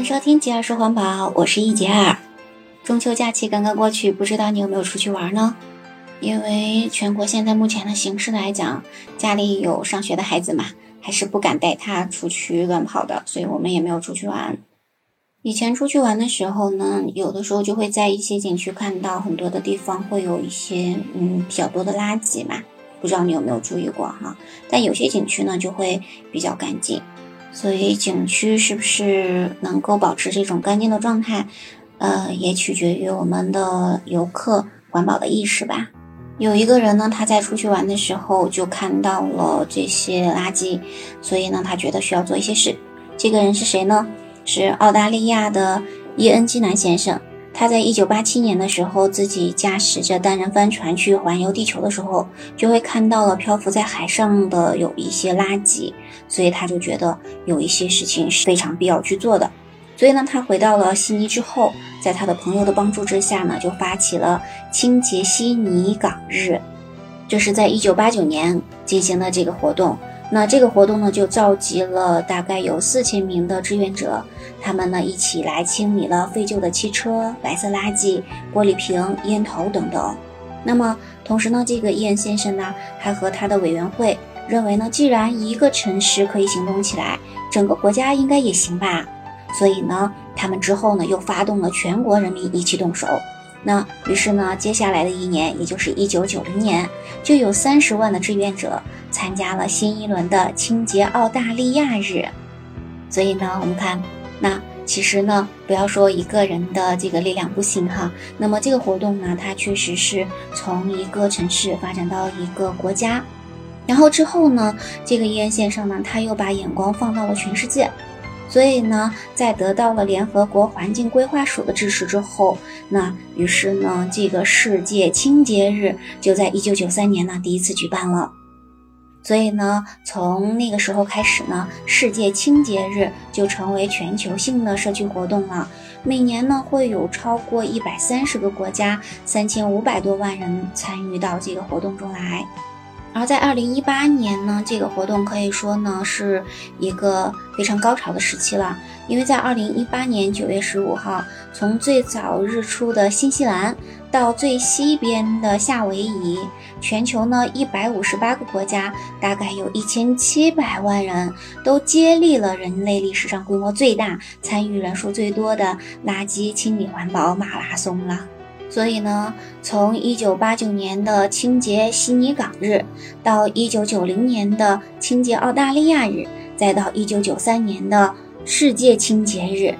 欢迎收听杰尔说环保，我是易杰尔。中秋假期刚刚过去，不知道你有没有出去玩呢？因为全国现在目前的形势来讲，家里有上学的孩子嘛，还是不敢带他出去乱跑的，所以我们也没有出去玩。以前出去玩的时候呢，有的时候就会在一些景区看到很多的地方会有一些嗯比较多的垃圾嘛，不知道你有没有注意过哈？但有些景区呢就会比较干净，所以景区是不是能够保持这种干净的状态，呃，也取决于我们的游客环保的意识吧。有一个人呢，他在出去玩的时候就看到了这些垃圾，所以呢，他觉得需要做一些事。这个人是谁呢？是澳大利亚的伊恩基南先生，他在一九八七年的时候，自己驾驶着单人帆船去环游地球的时候，就会看到了漂浮在海上的有一些垃圾，所以他就觉得有一些事情是非常必要去做的。所以呢，他回到了悉尼之后，在他的朋友的帮助之下呢，就发起了清洁悉尼港日，这是在一九八九年进行的这个活动。那这个活动呢，就召集了大概有四千名的志愿者，他们呢一起来清理了废旧的汽车、白色垃圾、玻璃瓶、烟头等等。那么同时呢，这个伊恩先生呢，还和他的委员会认为呢，既然一个城市可以行动起来，整个国家应该也行吧。所以呢，他们之后呢，又发动了全国人民一起动手。那于是呢，接下来的一年，也就是一九九零年，就有三十万的志愿者参加了新一轮的清洁澳大利亚日。所以呢，我们看，那其实呢，不要说一个人的这个力量不行哈。那么这个活动呢，它确实是从一个城市发展到一个国家，然后之后呢，这个伊恩先生呢，他又把眼光放到了全世界。所以呢，在得到了联合国环境规划署的支持之后，那于是呢，这个世界清洁日就在一九九三年呢第一次举办了。所以呢，从那个时候开始呢，世界清洁日就成为全球性的社区活动了。每年呢，会有超过一百三十个国家、三千五百多万人参与到这个活动中来。而在二零一八年呢，这个活动可以说呢是一个非常高潮的时期了，因为在二零一八年九月十五号，从最早日出的新西兰到最西边的夏威夷，全球呢一百五十八个国家，大概有一千七百万人都接力了人类历史上规模最大、参与人数最多的垃圾清理环保马拉松了。所以呢，从一九八九年的清洁悉尼港日，到一九九零年的清洁澳大利亚日，再到一九九三年的世界清洁日，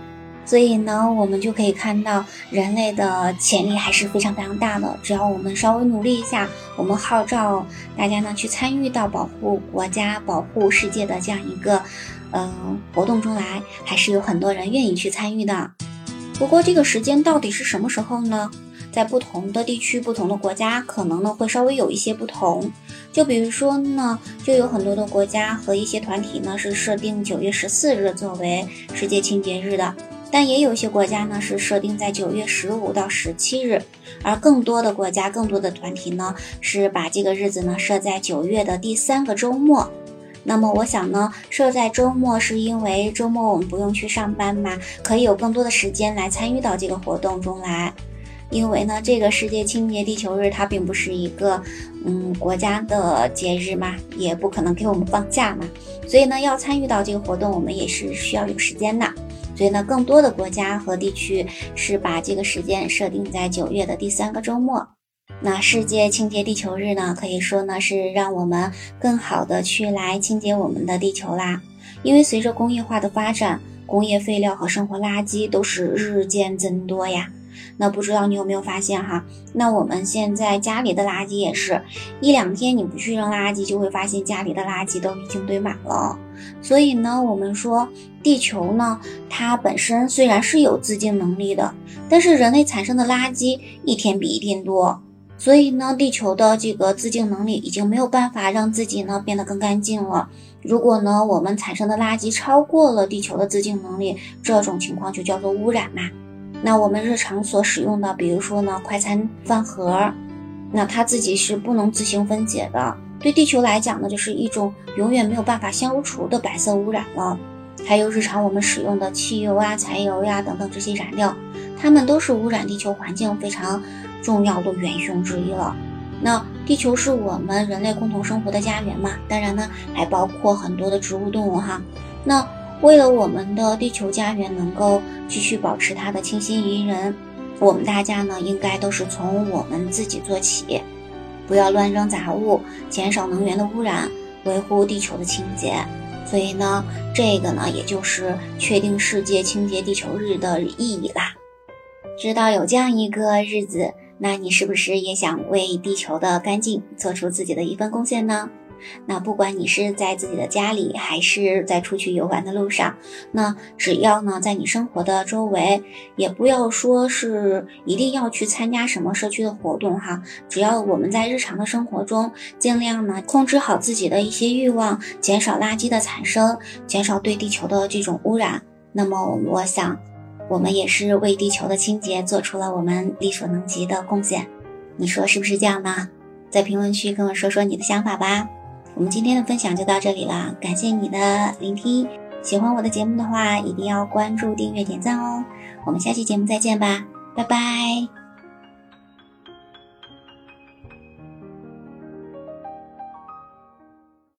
所以呢，我们就可以看到人类的潜力还是非常非常大的。只要我们稍微努力一下，我们号召大家呢去参与到保护国家、保护世界的这样一个嗯活动中来，还是有很多人愿意去参与的。不过这个时间到底是什么时候呢？在不同的地区、不同的国家，可能呢会稍微有一些不同。就比如说呢，就有很多的国家和一些团体呢是设定九月十四日作为世界清洁日的，但也有一些国家呢是设定在九月十五到十七日，而更多的国家、更多的团体呢是把这个日子呢设在九月的第三个周末。那么我想呢，设在周末是因为周末我们不用去上班嘛，可以有更多的时间来参与到这个活动中来。因为呢，这个世界清洁地球日它并不是一个嗯国家的节日嘛，也不可能给我们放假嘛，所以呢，要参与到这个活动，我们也是需要有时间的。所以呢，更多的国家和地区是把这个时间设定在九月的第三个周末。那世界清洁地球日呢，可以说呢是让我们更好的去来清洁我们的地球啦。因为随着工业化的发展，工业废料和生活垃圾都是日渐增多呀。那不知道你有没有发现哈？那我们现在家里的垃圾也是一两天你不去扔垃圾，就会发现家里的垃圾都已经堆满了。所以呢，我们说地球呢，它本身虽然是有自净能力的，但是人类产生的垃圾一天比一天多，所以呢，地球的这个自净能力已经没有办法让自己呢变得更干净了。如果呢，我们产生的垃圾超过了地球的自净能力，这种情况就叫做污染嘛。那我们日常所使用的，比如说呢，快餐饭盒，那它自己是不能自行分解的，对地球来讲呢，就是一种永远没有办法消除的白色污染了。还有日常我们使用的汽油啊、柴油呀等等这些燃料，它们都是污染地球环境非常重要的元凶之一了。那地球是我们人类共同生活的家园嘛？当然呢，还包括很多的植物动物哈。那为了我们的地球家园能够继续保持它的清新宜人，我们大家呢应该都是从我们自己做起，不要乱扔杂物，减少能源的污染，维护地球的清洁。所以呢，这个呢也就是确定世界清洁地球日的意义啦。知道有这样一个日子。那你是不是也想为地球的干净做出自己的一份贡献呢？那不管你是在自己的家里，还是在出去游玩的路上，那只要呢在你生活的周围，也不要说是一定要去参加什么社区的活动哈，只要我们在日常的生活中尽量呢控制好自己的一些欲望，减少垃圾的产生，减少对地球的这种污染，那么我想。我们也是为地球的清洁做出了我们力所能及的贡献，你说是不是这样呢？在评论区跟我说说你的想法吧。我们今天的分享就到这里了，感谢你的聆听。喜欢我的节目的话，一定要关注、订阅、点赞哦。我们下期节目再见吧，拜拜。